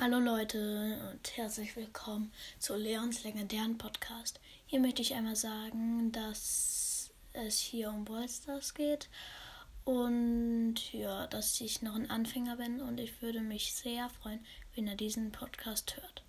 Hallo Leute und herzlich willkommen zu Leons legendären Podcast. Hier möchte ich einmal sagen, dass es hier um Ballstars geht und ja, dass ich noch ein Anfänger bin und ich würde mich sehr freuen, wenn ihr diesen Podcast hört.